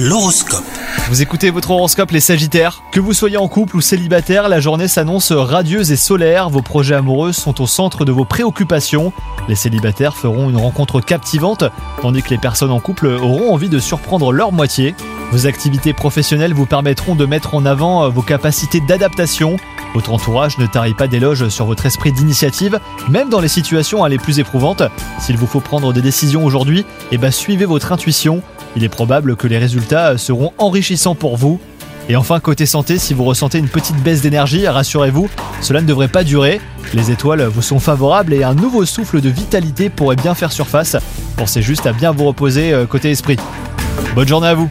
L'horoscope. Vous écoutez votre horoscope les Sagittaires Que vous soyez en couple ou célibataire, la journée s'annonce radieuse et solaire. Vos projets amoureux sont au centre de vos préoccupations. Les célibataires feront une rencontre captivante, tandis que les personnes en couple auront envie de surprendre leur moitié. Vos activités professionnelles vous permettront de mettre en avant vos capacités d'adaptation. Votre entourage ne tarit pas d'éloges sur votre esprit d'initiative, même dans les situations les plus éprouvantes. S'il vous faut prendre des décisions aujourd'hui, eh ben suivez votre intuition. Il est probable que les résultats seront enrichissants pour vous. Et enfin, côté santé, si vous ressentez une petite baisse d'énergie, rassurez-vous, cela ne devrait pas durer. Les étoiles vous sont favorables et un nouveau souffle de vitalité pourrait bien faire surface. Pensez juste à bien vous reposer euh, côté esprit. Bonne journée à vous